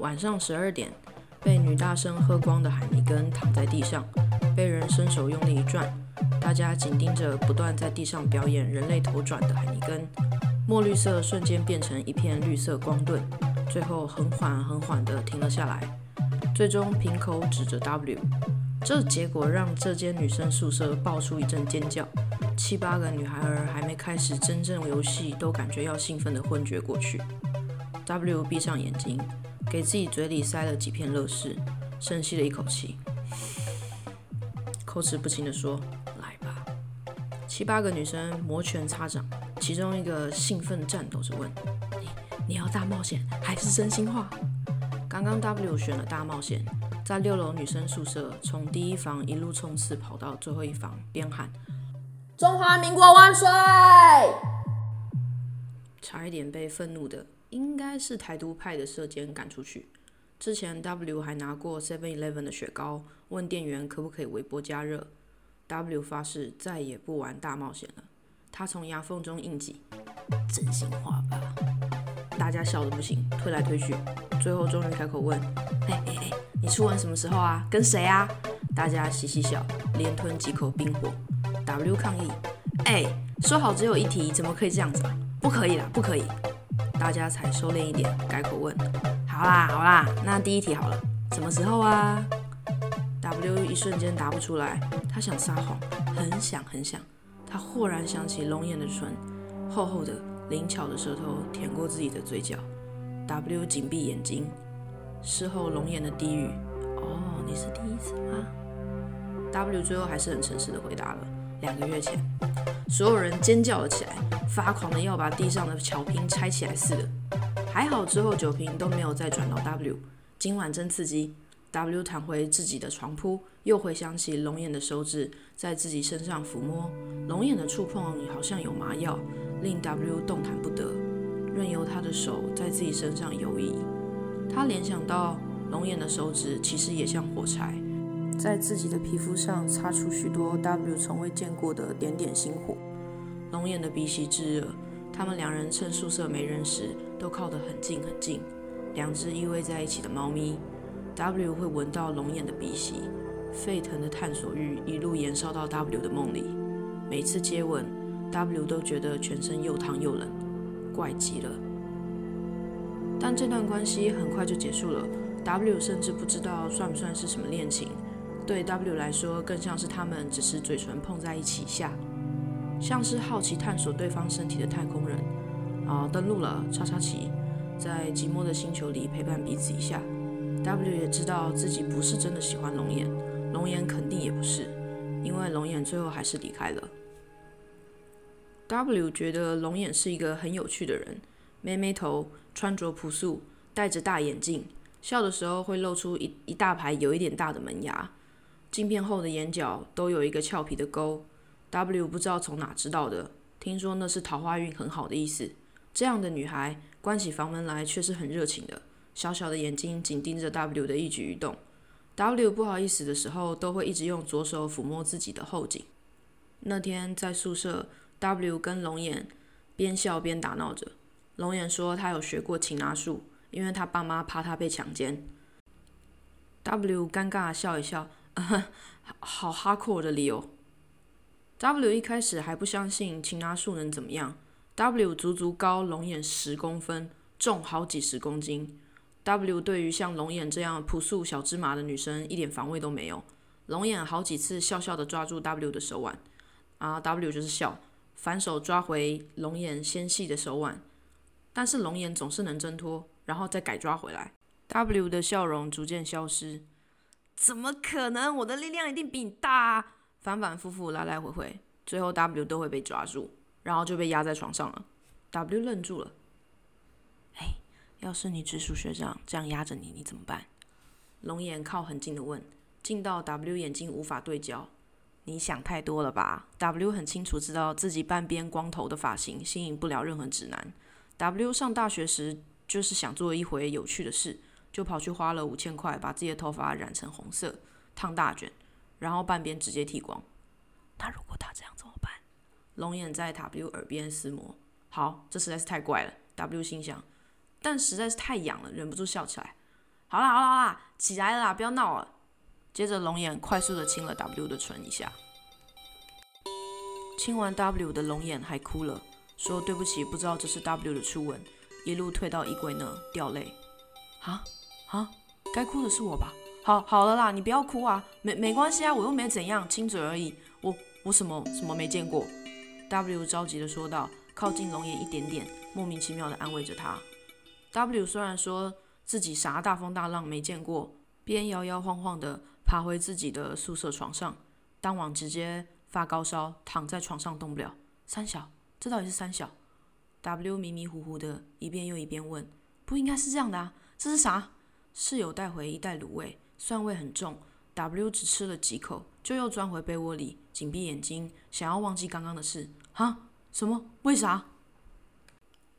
晚上十二点，被女大生喝光的海尼根躺在地上，被人伸手用力一转，大家紧盯着不断在地上表演人类头转的海尼根，墨绿色瞬间变成一片绿色光盾，最后很缓很缓地停了下来，最终瓶口指着 W。这结果让这间女生宿舍爆出一阵尖叫，七八个女孩儿还没开始真正游戏，都感觉要兴奋的昏厥过去。W 闭上眼睛，给自己嘴里塞了几片乐事，深吸了一口气，口齿不清的说：“来吧。”七八个女生摩拳擦掌，其中一个兴奋颤抖着问：“你你要大冒险还是真心话？”刚刚 W 选了大冒险。在六楼女生宿舍，从第一房一路冲刺跑到最后一房，边喊“中华民国万岁”，差一点被愤怒的应该是台独派的社监赶出去。之前 W 还拿过 Seven Eleven 的雪糕，问店员可不可以微波加热。W 发誓再也不玩大冒险了。他从牙缝中硬挤，真心话吧。大家笑得不行，推来推去，最后终于开口问：“哎哎哎！”你初吻什么时候啊？跟谁啊？大家嘻嘻笑，连吞几口冰火。W 抗议：哎，说好只有一题，怎么可以这样子？不可以啦，不可以！大家才收敛一点，改口问：好啦好啦，那第一题好了，什么时候啊？W 一瞬间答不出来，他想撒谎，很想很想。他豁然想起龙眼的唇，厚厚的、灵巧的舌头舔过自己的嘴角。W 紧闭眼睛。事后龙眼的低语，哦，你是第一次吗？W 最后还是很诚实的回答了，两个月前。所有人尖叫了起来，发狂的要把地上的巧瓶拆起来似的。还好之后酒瓶都没有再转到 W。今晚真刺激。W 躺回自己的床铺，又回想起龙眼的手指在自己身上抚摸，龙眼的触碰好像有麻药，令 W 动弹不得，任由他的手在自己身上游移。他联想到龙眼的手指其实也像火柴，在自己的皮肤上擦出许多 W 从未见过的点点星火。龙眼的鼻息炙热，他们两人趁宿舍没人时都靠得很近很近，两只依偎在一起的猫咪。W 会闻到龙眼的鼻息，沸腾的探索欲一路延烧到 W 的梦里。每次接吻，W 都觉得全身又烫又冷，怪极了。但这段关系很快就结束了，W 甚至不知道算不算是什么恋情。对 W 来说，更像是他们只是嘴唇碰在一起下，像是好奇探索对方身体的太空人。啊，登陆了，叉叉旗，在寂寞的星球里陪伴彼此一下。W 也知道自己不是真的喜欢龙眼，龙眼肯定也不是，因为龙眼最后还是离开了。W 觉得龙眼是一个很有趣的人。妹妹头，穿着朴素，戴着大眼镜，笑的时候会露出一一大排有一点大的门牙，镜片后的眼角都有一个俏皮的勾。W 不知道从哪知道的，听说那是桃花运很好的意思。这样的女孩关起房门来却是很热情的，小小的眼睛紧盯着 W 的一举一动。W 不好意思的时候，都会一直用左手抚摸自己的后颈。那天在宿舍，W 跟龙眼边笑边打闹着。龙眼说他有学过擒拿术，因为他爸妈怕他被强奸。W 尴尬笑一笑，好哈阔的理由。W 一开始还不相信擒拿术能怎么样。W 足足高龙眼十公分，重好几十公斤。W 对于像龙眼这样朴素小芝麻的女生一点防卫都没有。龙眼好几次笑笑的抓住 W 的手腕，啊，W 就是笑，反手抓回龙眼纤细的手腕。但是龙眼总是能挣脱，然后再改抓回来。W 的笑容逐渐消失。怎么可能？我的力量一定比你大啊！反反复复，来来回回，最后 W 都会被抓住，然后就被压在床上了。W 愣住了。哎，要是你直属学长这样压着你，你怎么办？龙眼靠很近的问，近到 W 眼睛无法对焦。你想太多了吧？W 很清楚知道自己半边光头的发型吸引不了任何直男。W 上大学时就是想做一回有趣的事，就跑去花了五千块把自己的头发染成红色，烫大卷，然后半边直接剃光。那如果他这样怎么办？龙眼在 W 耳边撕磨。好，这实在是太怪了。W 心想，但实在是太痒了，忍不住笑起来。好啦好啦好啦，起来了啦，不要闹了。接着龙眼快速的亲了 W 的唇一下，亲完 W 的龙眼还哭了，说对不起，不知道这是 W 的初吻，一路退到衣柜那掉泪。啊啊，该哭的是我吧？好好了啦，你不要哭啊，没没关系啊，我又没怎样，亲嘴而已。我我什么什么没见过？W 着急的说道，靠近龙岩一点点，莫名其妙的安慰着他。W 虽然说自己啥大风大浪没见过，边摇摇晃晃的爬回自己的宿舍床上，当晚直接发高烧，躺在床上动不了。三小，这到底是三小？W 迷迷糊糊的，一遍又一遍问，不应该是这样的啊，这是啥？室友带回一袋卤味。蒜味很重，W 只吃了几口，就又钻回被窝里，紧闭眼睛，想要忘记刚刚的事。哈？什么？为啥？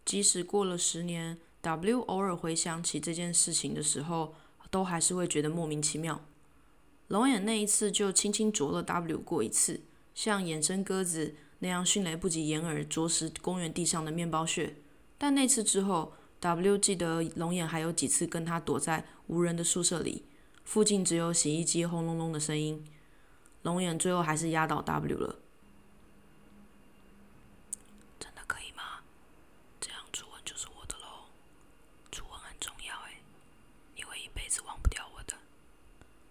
即使过了十年，W 偶尔回想起这件事情的时候，都还是会觉得莫名其妙。龙眼那一次就轻轻啄了 W 过一次，像野生鸽子那样迅雷不及掩耳啄食公园地上的面包屑。但那次之后，W 记得龙眼还有几次跟他躲在无人的宿舍里。附近只有洗衣机轰隆隆的声音，龙眼最后还是压倒 W 了。真的可以吗？这样初吻就是我的喽。初吻很重要哎，你会一辈子忘不掉我的。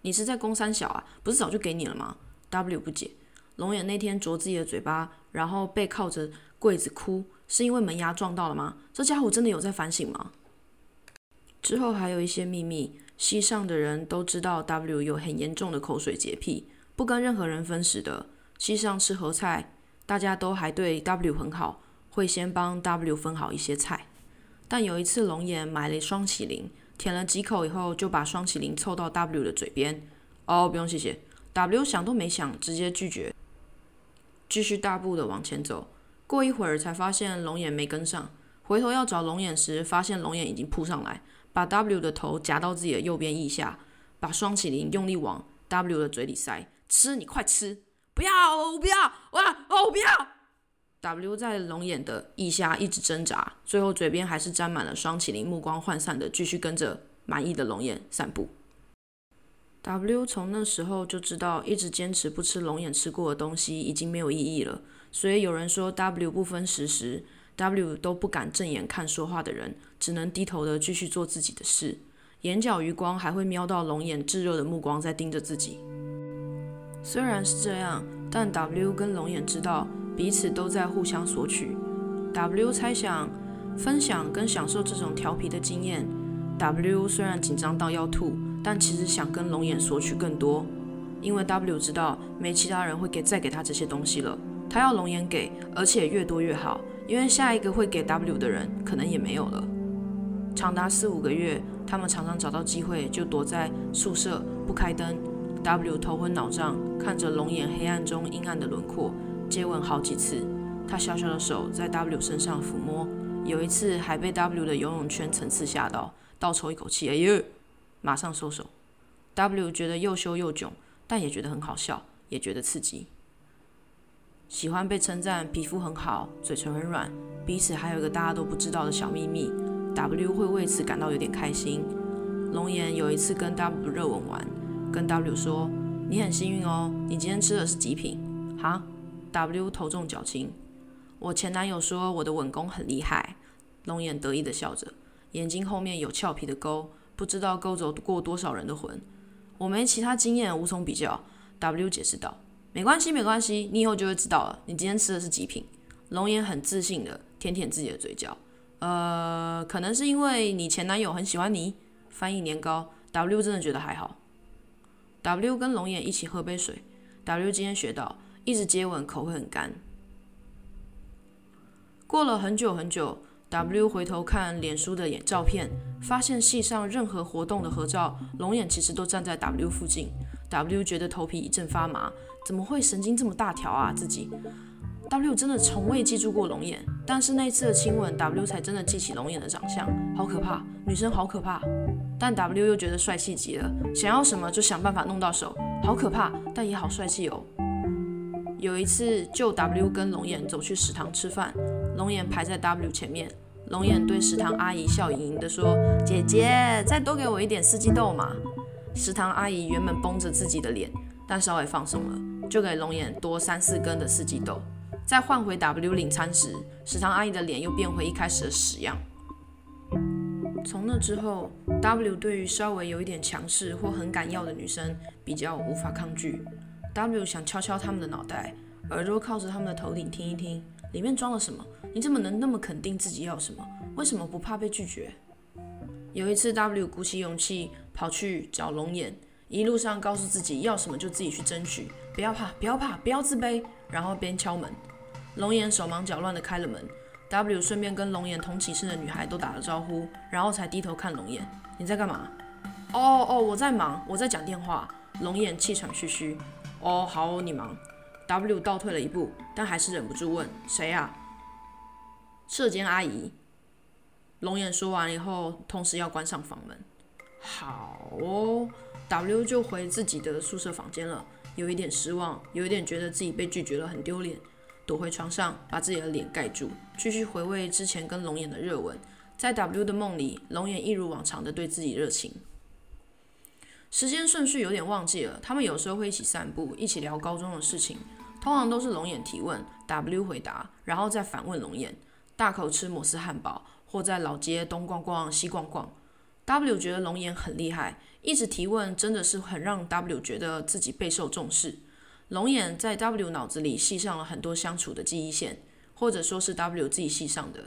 你是在攻三小啊？不是早就给你了吗？W 不解。龙眼那天啄自己的嘴巴，然后背靠着柜子哭，是因为门牙撞到了吗？这家伙真的有在反省吗？之后还有一些秘密。西上的人都知道 W 有很严重的口水洁癖，不跟任何人分食的。西上吃盒菜，大家都还对 W 很好，会先帮 W 分好一些菜。但有一次龙眼买了双麒麟，舔了几口以后，就把双麒麟凑到 W 的嘴边。哦，不用谢谢。W 想都没想，直接拒绝，继续大步的往前走。过一会儿才发现龙眼没跟上，回头要找龙眼时，发现龙眼已经扑上来。把 W 的头夹到自己的右边腋下，把双麒麟用力往 W 的嘴里塞，吃你快吃！不要，我不要，我我不要！W 在龙眼的腋下一直挣扎，最后嘴边还是沾满了双麒麟，目光涣散的继续跟着满意的龙眼散步。W 从那时候就知道，一直坚持不吃龙眼吃过的东西已经没有意义了，所以有人说 W 不分时时。W 都不敢正眼看说话的人，只能低头的继续做自己的事，眼角余光还会瞄到龙眼炙热的目光在盯着自己。虽然是这样，但 W 跟龙眼知道彼此都在互相索取。W 猜想分享跟享受这种调皮的经验。W 虽然紧张到要吐，但其实想跟龙眼索取更多，因为 W 知道没其他人会给再给他这些东西了，他要龙眼给，而且越多越好。因为下一个会给 W 的人可能也没有了。长达四五个月，他们常常找到机会就躲在宿舍不开灯。W 头昏脑胀，看着龙眼黑暗中阴暗的轮廓，接吻好几次。他小小的手在 W 身上抚摸，有一次还被 W 的游泳圈层次吓到，倒抽一口气，哎呦，马上收手。W 觉得又羞又囧，但也觉得很好笑，也觉得刺激。喜欢被称赞，皮肤很好，嘴唇很软，彼此还有一个大家都不知道的小秘密。W 会为此感到有点开心。龙岩有一次跟 W 热吻完，跟 W 说：“你很幸运哦，你今天吃的是极品。”哈，W 头重脚轻。我前男友说我的吻功很厉害。龙岩得意的笑着，眼睛后面有俏皮的勾，不知道勾走过多少人的魂。我没其他经验，无从比较。W 解释道。没关系，没关系，你以后就会知道了。你今天吃的是极品。龙眼很自信的舔舔自己的嘴角。呃，可能是因为你前男友很喜欢你。翻译年糕，W 真的觉得还好。W 跟龙眼一起喝杯水。W 今天学到，一直接吻口会很干。过了很久很久，W 回头看脸书的眼照片，发现系上任何活动的合照，龙眼其实都站在 W 附近。W 觉得头皮一阵发麻。怎么会神经这么大条啊？自己 W 真的从未记住过龙眼，但是那次的亲吻，W 才真的记起龙眼的长相，好可怕，女生好可怕。但 W 又觉得帅气极了，想要什么就想办法弄到手，好可怕，但也好帅气哦。有一次，就 W 跟龙眼走去食堂吃饭，龙眼排在 W 前面，龙眼对食堂阿姨笑盈盈地说：“姐姐，再多给我一点四季豆嘛。”食堂阿姨原本绷着自己的脸，但稍微放松了，就给龙眼多三四根的四季豆。再换回 W 领餐时，食堂阿姨的脸又变回一开始的屎样。从那之后，W 对于稍微有一点强势或很敢要的女生比较无法抗拒。W 想敲敲他们的脑袋，耳朵靠着他们的头顶听一听，里面装了什么？你怎么能那么肯定自己要什么？为什么不怕被拒绝？有一次，W 鼓起勇气跑去找龙眼，一路上告诉自己要什么就自己去争取，不要怕，不要怕，不要自卑。然后边敲门，龙眼手忙脚乱地开了门。W 顺便跟龙眼同寝室的女孩都打了招呼，然后才低头看龙眼：“你在干嘛？”“哦哦，我在忙，我在讲电话。”龙眼气喘吁吁。“哦，好，你忙。”W 倒退了一步，但还是忍不住问：“谁啊？”“射监阿姨。”龙眼说完以后，同时要关上房门。好哦，W 就回自己的宿舍房间了，有一点失望，有一点觉得自己被拒绝了，很丢脸。躲回床上，把自己的脸盖住，继续回味之前跟龙眼的热吻。在 W 的梦里，龙眼一如往常的对自己热情。时间顺序有点忘记了，他们有时候会一起散步，一起聊高中的事情。通常都是龙眼提问，W 回答，然后再反问龙眼。大口吃摩斯汉堡，或在老街东逛逛西逛逛。W 觉得龙眼很厉害，一直提问真的是很让 W 觉得自己备受重视。龙眼在 W 脑子里系上了很多相处的记忆线，或者说是 W 自己系上的。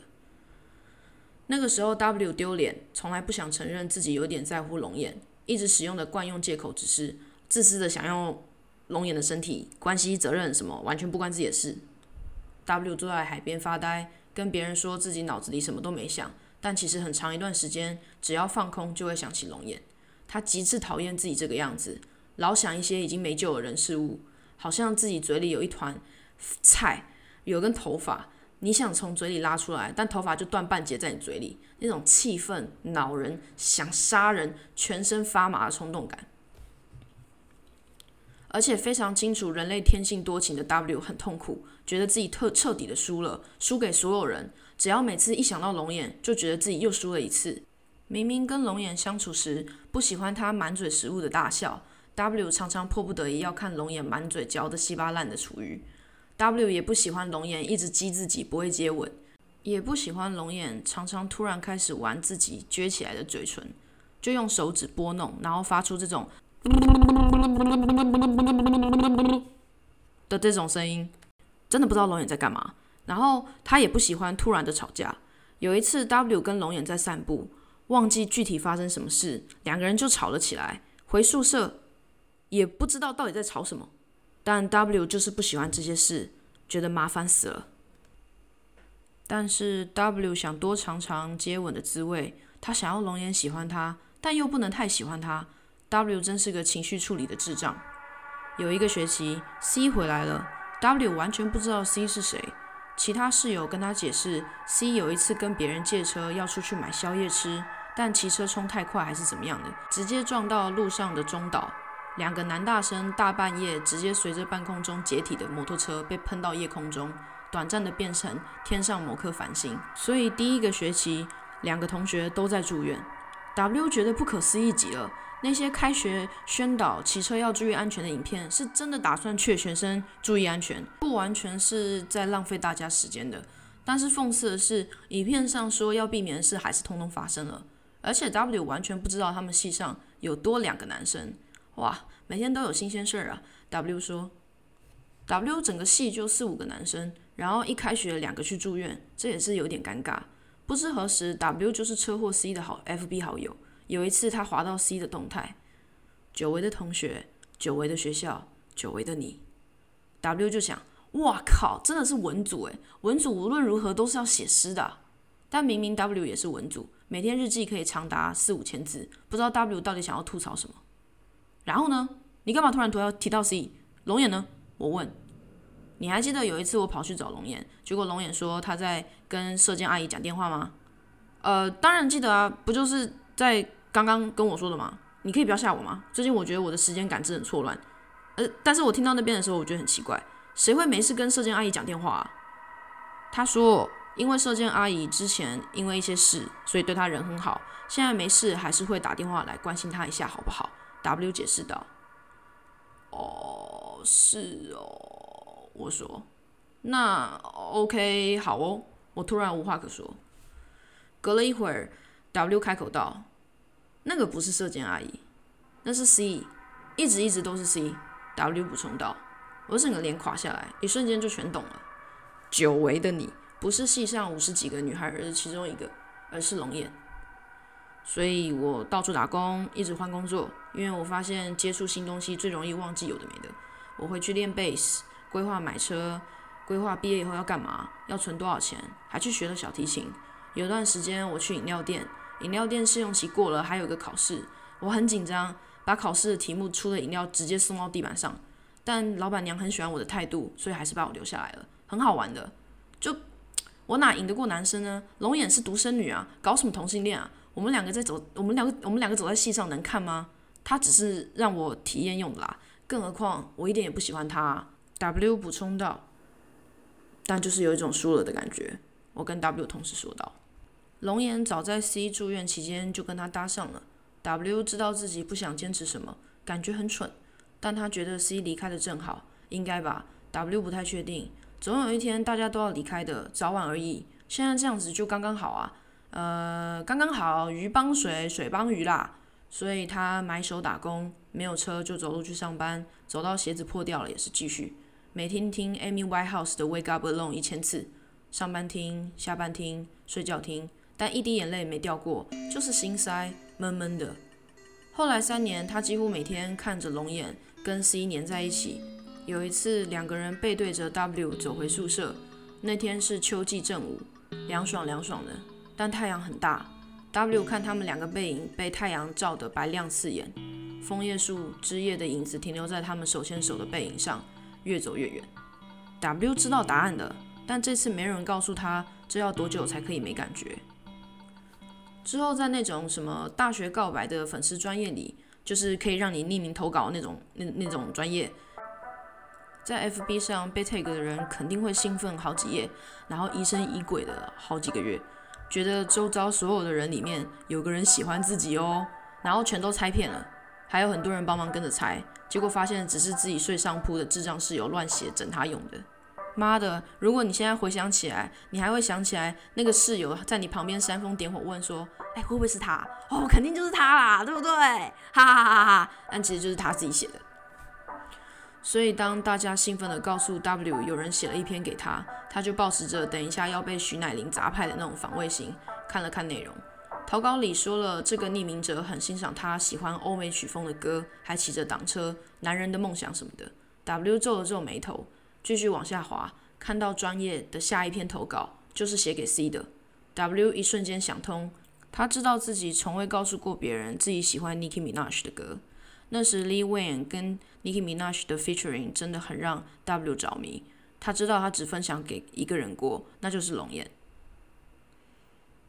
那个时候 W 丢脸，从来不想承认自己有点在乎龙眼，一直使用的惯用借口只是自私的想用龙眼的身体、关系、责任什么，完全不关自己的事。W 坐在海边发呆，跟别人说自己脑子里什么都没想，但其实很长一段时间，只要放空就会想起龙眼。他极致讨厌自己这个样子，老想一些已经没救的人事物。好像自己嘴里有一团菜，有根头发，你想从嘴里拉出来，但头发就断半截在你嘴里，那种气愤、恼人、想杀人、全身发麻的冲动感，而且非常清楚人类天性多情的 W 很痛苦，觉得自己特彻底的输了，输给所有人。只要每次一想到龙眼，就觉得自己又输了一次。明明跟龙眼相处时，不喜欢他满嘴食物的大笑。W 常常迫不得已要看龙眼满嘴嚼得稀巴烂的厨余，W 也不喜欢龙眼一直激自己不会接吻，也不喜欢龙眼常常突然开始玩自己撅起来的嘴唇，就用手指拨弄，然后发出这种的这种声音，真的不知道龙眼在干嘛。然后他也不喜欢突然的吵架。有一次 W 跟龙眼在散步，忘记具体发生什么事，两个人就吵了起来。回宿舍。也不知道到底在吵什么，但 W 就是不喜欢这些事，觉得麻烦死了。但是 W 想多尝尝接吻的滋味，他想要龙眼喜欢他，但又不能太喜欢他。W 真是个情绪处理的智障。有一个学期，C 回来了，W 完全不知道 C 是谁。其他室友跟他解释，C 有一次跟别人借车要出去买宵夜吃，但骑车冲太快还是怎么样的，直接撞到路上的中岛。两个男大生大半夜直接随着半空中解体的摩托车被喷到夜空中，短暂的变成天上某颗繁星。所以第一个学期，两个同学都在住院。W 觉得不可思议极了，那些开学宣导骑车要注意安全的影片，是真的打算劝学生注意安全，不完全是在浪费大家时间的。但是讽刺的是，影片上说要避免的事还是通通发生了，而且 W 完全不知道他们系上有多两个男生。哇，每天都有新鲜事儿啊！W 说，W 整个系就四五个男生，然后一开学两个去住院，这也是有点尴尬。不知何时，W 就是车祸 C 的好 FB 好友。有一次他滑到 C 的动态，久违的同学，久违的学校，久违的你，W 就想，哇靠，真的是文组诶，文组无论如何都是要写诗的。但明明 W 也是文组，每天日记可以长达四五千字，不知道 W 到底想要吐槽什么。然后呢？你干嘛突然提到提到 C 龙眼呢？我问。你还记得有一次我跑去找龙眼，结果龙眼说他在跟射箭阿姨讲电话吗？呃，当然记得啊，不就是在刚刚跟我说的吗？你可以不要吓我吗？最近我觉得我的时间感知很错乱。呃，但是我听到那边的时候，我觉得很奇怪，谁会没事跟射箭阿姨讲电话啊？他说因为射箭阿姨之前因为一些事，所以对他人很好，现在没事还是会打电话来关心他一下，好不好？W 解释道。哦，是哦，我说，那 OK，好哦。我突然无话可说。隔了一会儿，W 开口道：“那个不是射箭阿姨，那是 C，一直一直都是 C。”W 补充道。我整个脸垮下来，一瞬间就全懂了。久违的你，不是系上五十几个女孩儿的其中一个，而是龙眼。所以我到处打工，一直换工作，因为我发现接触新东西最容易忘记有的没的。我会去练贝斯，规划买车，规划毕业以后要干嘛，要存多少钱，还去学了小提琴。有段时间我去饮料店，饮料店试用期过了，还有个考试，我很紧张，把考试的题目出的饮料直接送到地板上。但老板娘很喜欢我的态度，所以还是把我留下来了。很好玩的，就我哪赢得过男生呢？龙眼是独生女啊，搞什么同性恋啊？我们两个在走，我们两个我们两个走在戏上能看吗？他只是让我体验用的啦。更何况我一点也不喜欢他。W 补充道，但就是有一种输了的感觉。我跟 W 同时说道。龙岩早在 C 住院期间就跟他搭上了。W 知道自己不想坚持什么，感觉很蠢。但他觉得 C 离开的正好，应该吧？W 不太确定，总有一天大家都要离开的，早晚而已。现在这样子就刚刚好啊，呃，刚刚好，鱼帮水，水帮鱼啦。所以他买手打工，没有车就走路去上班，走到鞋子破掉了也是继续。每天听 Amy Whitehouse 的 Wake Up Alone 一千次，上班听，下班听，睡觉听，但一滴眼泪没掉过，就是心塞，闷闷的。后来三年，他几乎每天看着龙眼。跟 C 粘在一起。有一次，两个人背对着 W 走回宿舍。那天是秋季正午，凉爽凉爽的，但太阳很大。W 看他们两个背影被太阳照得白亮刺眼，枫叶树枝叶的影子停留在他们手牵手的背影上，越走越远。W 知道答案的，但这次没人告诉他这要多久才可以没感觉。之后在那种什么大学告白的粉丝专业里。就是可以让你匿名投稿那种那那种专业，在 FB 上被 tag 的人肯定会兴奋好几夜，然后疑神疑鬼的好几个月，觉得周遭所有的人里面有个人喜欢自己哦，然后全都猜骗了，还有很多人帮忙跟着猜，结果发现只是自己睡上铺的智障室友乱写整他用的。妈的！如果你现在回想起来，你还会想起来那个室友在你旁边煽风点火问说：“哎，会不会是他？哦，肯定就是他啦，对不对？”哈哈哈哈哈！但其实就是他自己写的。所以当大家兴奋地告诉 W 有人写了一篇给他，他就抱持着等一下要被徐乃麟砸派的那种防卫心，看了看内容。投稿里说了这个匿名者很欣赏他，喜欢欧美曲风的歌，还骑着挡车，男人的梦想什么的。W 皱了皱眉头。继续往下滑，看到专业的下一篇投稿就是写给 C 的。W 一瞬间想通，他知道自己从未告诉过别人自己喜欢 Nicki Minaj 的歌。那时 Lee Wayne 跟 Nicki Minaj 的 featuring 真的很让 W 着迷。他知道他只分享给一个人过，那就是龙眼。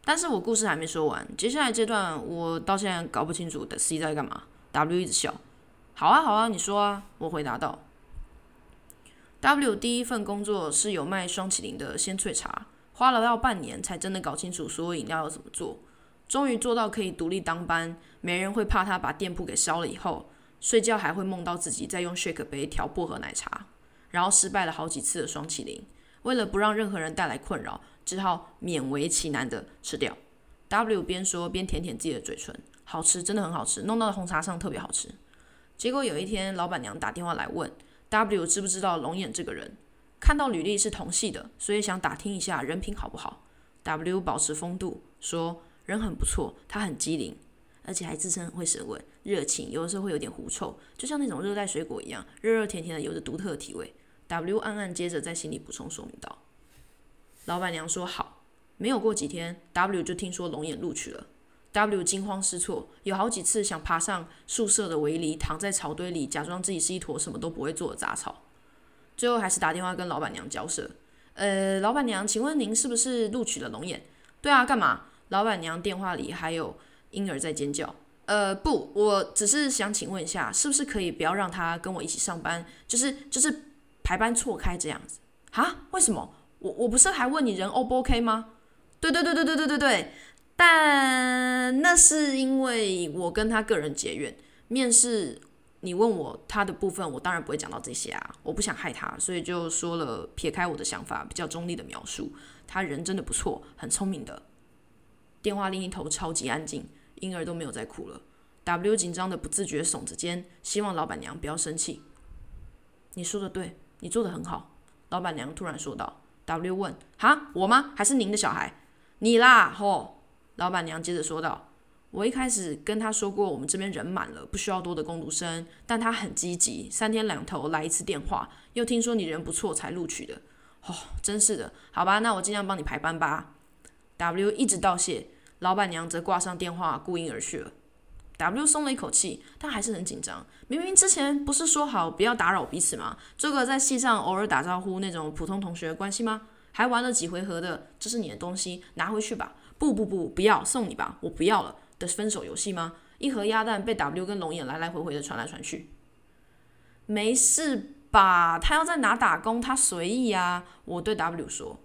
但是我故事还没说完，接下来这段我到现在搞不清楚的 C 在干嘛。W 一直笑。好啊，好啊，你说啊。我回答道。W 第一份工作是有卖双麒麟的鲜萃茶，花了要半年才真的搞清楚所有饮料要怎么做，终于做到可以独立当班，没人会怕他把店铺给烧了以后，睡觉还会梦到自己在用 shake 杯调薄荷奶茶，然后失败了好几次的双麒麟，为了不让任何人带来困扰，只好勉为其难的吃掉。W 边说边舔舔自己的嘴唇，好吃，真的很好吃，弄到红茶上特别好吃。结果有一天，老板娘打电话来问。W 知不知道龙眼这个人？看到履历是同系的，所以想打听一下人品好不好。W 保持风度，说人很不错，他很机灵，而且还自称会舌吻，热情，有的时候会有点狐臭，就像那种热带水果一样，热热甜甜的，有着独特的体味。W 暗暗接着在心里补充说明道：“老板娘说好。”没有过几天，W 就听说龙眼录取了。W 惊慌失措，有好几次想爬上宿舍的围篱，躺在草堆里，假装自己是一坨什么都不会做的杂草。最后还是打电话跟老板娘交涉。呃，老板娘，请问您是不是录取了龙眼？对啊，干嘛？老板娘电话里还有婴儿在尖叫。呃，不，我只是想请问一下，是不是可以不要让他跟我一起上班？就是就是排班错开这样子。啊？为什么？我我不是还问你人 O 不 OK 吗？对对对对对对对对。但那是因为我跟他个人结怨，面试你问我他的部分，我当然不会讲到这些啊，我不想害他，所以就说了撇开我的想法，比较中立的描述。他人真的不错，很聪明的。电话另一头超级安静，婴儿都没有再哭了。W 紧张的不自觉耸着肩，希望老板娘不要生气。你说的对，你做的很好。老板娘突然说道。W 问：哈，我吗？还是您的小孩？你啦，吼。老板娘接着说道：我一开始跟他说过，我们这边人满了，不需要多的工读生，但他很积极，三天两头来一次电话，又听说你人不错才录取的。哦，真是的，好吧，那我尽量帮你排班吧。W 一直道谢，老板娘则挂上电话，顾婴而去了。W 松了一口气，但还是很紧张。明明之前不是说好不要打扰彼此吗？做个在戏上偶尔打招呼那种普通同学关系吗？还玩了几回合的，这是你的东西，拿回去吧。不不不，不要送你吧，我不要了的分手游戏吗？一盒鸭蛋被 W 跟龙眼来来回回的传来传去。没事吧？他要在哪打工？他随意啊。我对 W 说，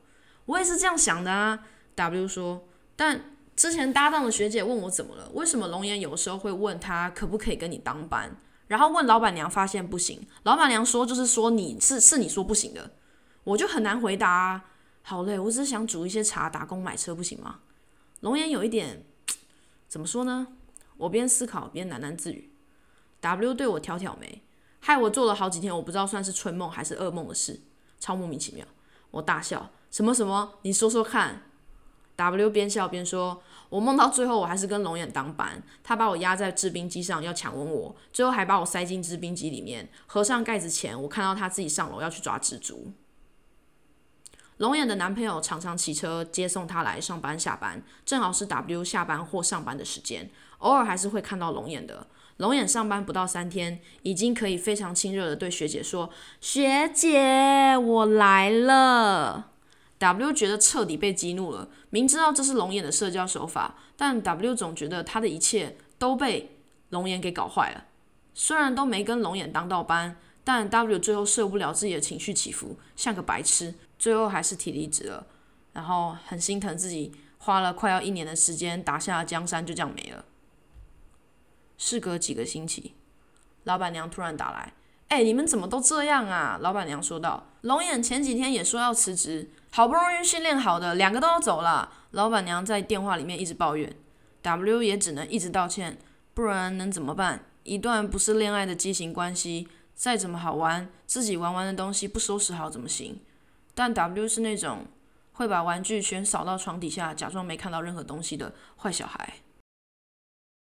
我也是这样想的啊。W 说，但。之前搭档的学姐问我怎么了？为什么龙岩有时候会问他可不可以跟你当班？然后问老板娘，发现不行。老板娘说就是说你是是你说不行的，我就很难回答。啊。好累，我只是想煮一些茶，打工买车，不行吗？龙岩有一点怎么说呢？我边思考边喃喃自语。W 对我挑挑眉，害我做了好几天我不知道算是春梦还是噩梦的事，超莫名其妙。我大笑，什么什么？你说说看。W 边笑边说：“我梦到最后，我还是跟龙眼当班。他把我压在制冰机上，要强吻我，最后还把我塞进制冰机里面。合上盖子前，我看到他自己上楼要去抓蜘蛛。龙眼的男朋友常常骑车接送她来上班下班，正好是 W 下班或上班的时间，偶尔还是会看到龙眼的。龙眼上班不到三天，已经可以非常亲热的对学姐说：‘学姐，我来了。’” W 觉得彻底被激怒了，明知道这是龙眼的社交手法，但 W 总觉得他的一切都被龙眼给搞坏了。虽然都没跟龙眼当到班，但 W 最后受不了自己的情绪起伏，像个白痴，最后还是提离职了。然后很心疼自己花了快要一年的时间打下江山，就这样没了。事隔几个星期，老板娘突然打来：“哎，你们怎么都这样啊？”老板娘说道：“龙眼前几天也说要辞职。”好不容易训练好的两个都要走了，老板娘在电话里面一直抱怨，W 也只能一直道歉，不然能怎么办？一段不是恋爱的畸形关系，再怎么好玩，自己玩完的东西不收拾好怎么行？但 W 是那种会把玩具全扫到床底下，假装没看到任何东西的坏小孩。